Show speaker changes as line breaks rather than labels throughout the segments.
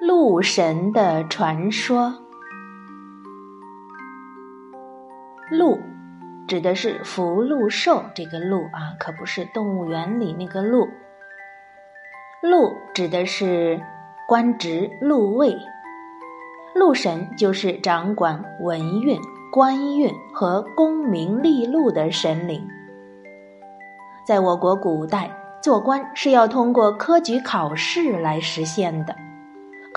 鹿神的传说。鹿，指的是福禄寿这个鹿啊，可不是动物园里那个鹿。鹿指的是官职禄位，禄神就是掌管文运、官运和功名利禄的神灵。在我国古代，做官是要通过科举考试来实现的。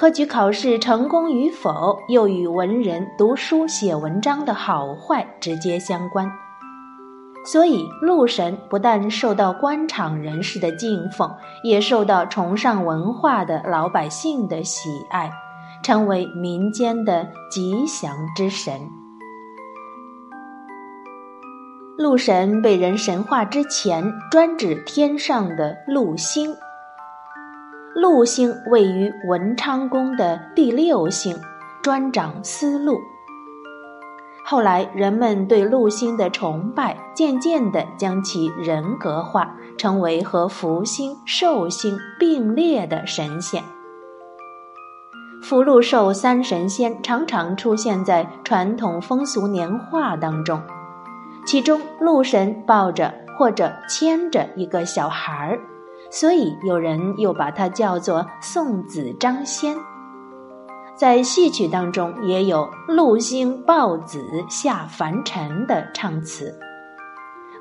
科举考试成功与否，又与文人读书写文章的好坏直接相关。所以，鹿神不但受到官场人士的敬奉，也受到崇尚文化的老百姓的喜爱，成为民间的吉祥之神。鹿神被人神化之前，专指天上的禄星。禄星位于文昌宫的第六星，专掌司路。后来，人们对禄星的崇拜，渐渐地将其人格化，成为和福星、寿星并列的神仙。福禄寿三神仙常常出现在传统风俗年画当中，其中禄神抱着或者牵着一个小孩儿，所以有人又把它叫做送子张仙。在戏曲当中，也有“陆星抱子下凡尘”的唱词，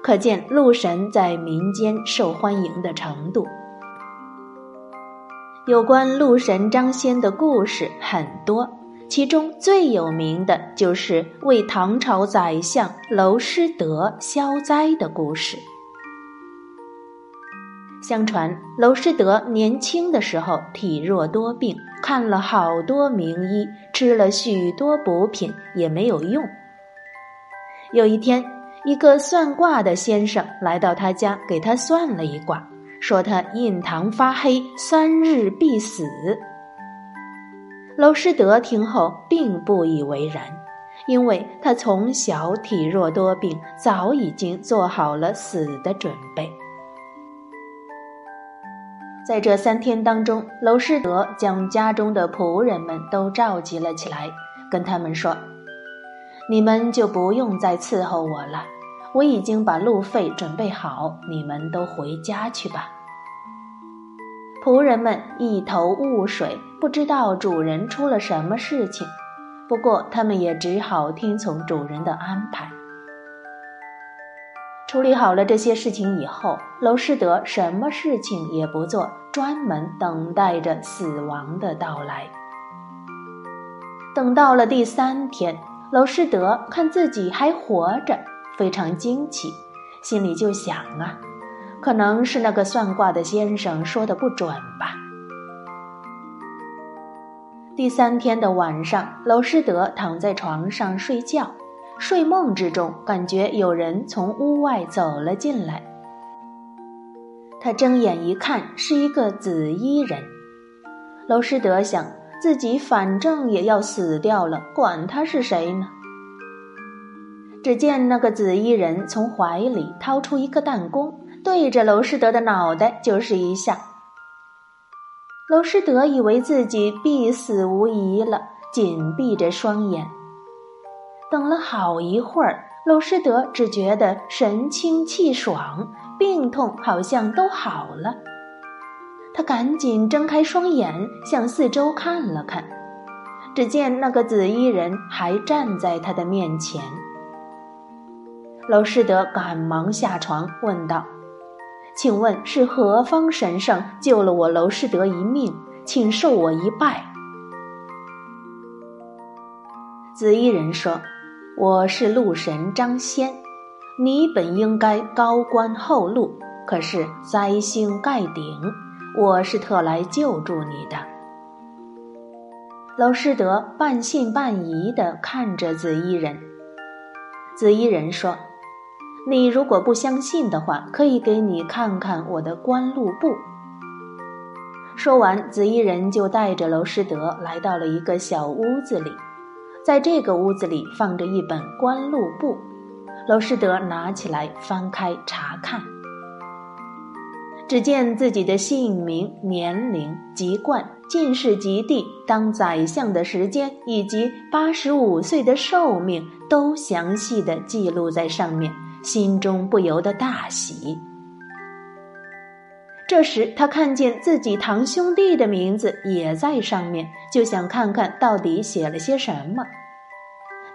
可见陆神在民间受欢迎的程度。有关陆神张仙的故事很多，其中最有名的就是为唐朝宰相娄师德消灾的故事。相传娄师德年轻的时候体弱多病，看了好多名医，吃了许多补品也没有用。有一天，一个算卦的先生来到他家，给他算了一卦，说他印堂发黑，三日必死。娄师德听后并不以为然，因为他从小体弱多病，早已经做好了死的准备。在这三天当中，娄师德将家中的仆人们都召集了起来，跟他们说：“你们就不用再伺候我了，我已经把路费准备好，你们都回家去吧。”仆人们一头雾水，不知道主人出了什么事情，不过他们也只好听从主人的安排。处理好了这些事情以后，娄师德什么事情也不做，专门等待着死亡的到来。等到了第三天，娄师德看自己还活着，非常惊奇，心里就想啊，可能是那个算卦的先生说的不准吧。第三天的晚上，娄师德躺在床上睡觉。睡梦之中，感觉有人从屋外走了进来。他睁眼一看，是一个紫衣人。娄师德想，自己反正也要死掉了，管他是谁呢？只见那个紫衣人从怀里掏出一个弹弓，对着娄师德的脑袋就是一下。娄师德以为自己必死无疑了，紧闭着双眼。等了好一会儿，娄师德只觉得神清气爽，病痛好像都好了。他赶紧睁开双眼，向四周看了看，只见那个紫衣人还站在他的面前。娄师德赶忙下床，问道：“请问是何方神圣救了我娄师德一命？请受我一拜。”紫衣人说。我是禄神张仙，你本应该高官厚禄，可是灾星盖顶，我是特来救助你的。娄师德半信半疑地看着紫衣人。紫衣人说：“你如果不相信的话，可以给你看看我的官禄簿。”说完，紫衣人就带着娄师德来到了一个小屋子里。在这个屋子里放着一本官禄簿，娄师德拿起来翻开查看。只见自己的姓名、年龄、籍贯、进士及第、当宰相的时间以及八十五岁的寿命都详细的记录在上面，心中不由得大喜。这时，他看见自己堂兄弟的名字也在上面，就想看看到底写了些什么。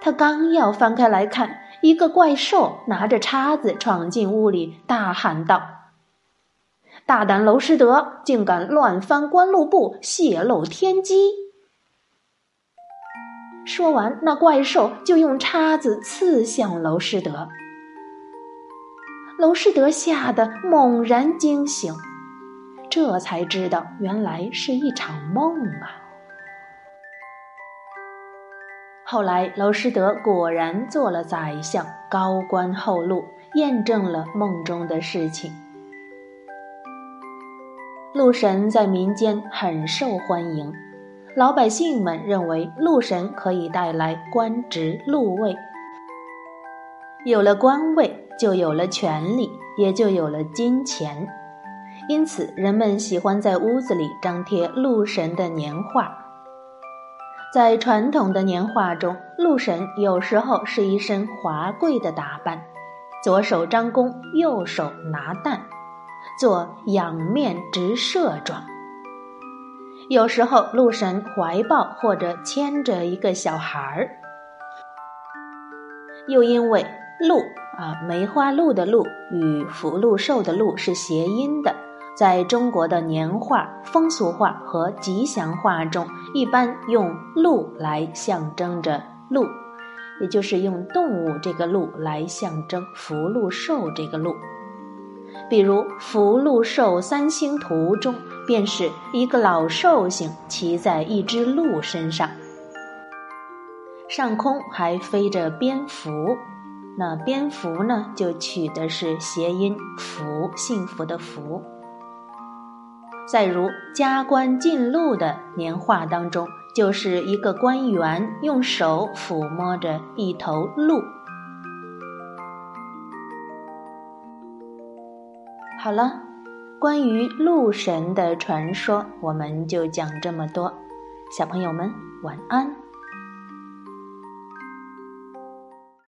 他刚要翻开来看，一个怪兽拿着叉子闯进屋里，大喊道：“大胆娄师德，竟敢乱翻官禄簿，泄露天机！”说完，那怪兽就用叉子刺向娄师德。娄师德吓得猛然惊醒。这才知道，原来是一场梦啊！后来，娄师德果然做了宰相，高官厚禄，验证了梦中的事情。鹿神在民间很受欢迎，老百姓们认为鹿神可以带来官职禄位，有了官位，就有了权力，也就有了金钱。因此，人们喜欢在屋子里张贴鹿神的年画。在传统的年画中，鹿神有时候是一身华贵的打扮，左手张弓，右手拿弹，做仰面直射状；有时候鹿神怀抱或者牵着一个小孩儿。又因为“鹿”啊，梅花鹿的“鹿”与福禄寿的“禄”是谐音的。在中国的年画、风俗画和吉祥画中，一般用鹿来象征着鹿，也就是用动物这个鹿来象征福禄寿这个鹿。比如《福禄寿三星图》中，便是一个老寿星骑在一只鹿身上，上空还飞着蝙蝠，那蝙蝠呢，就取的是谐音“福”，幸福的“福”。再如加官进禄的年画当中，就是一个官员用手抚摸着一头鹿。好了，关于鹿神的传说，我们就讲这么多。小朋友们，晚安。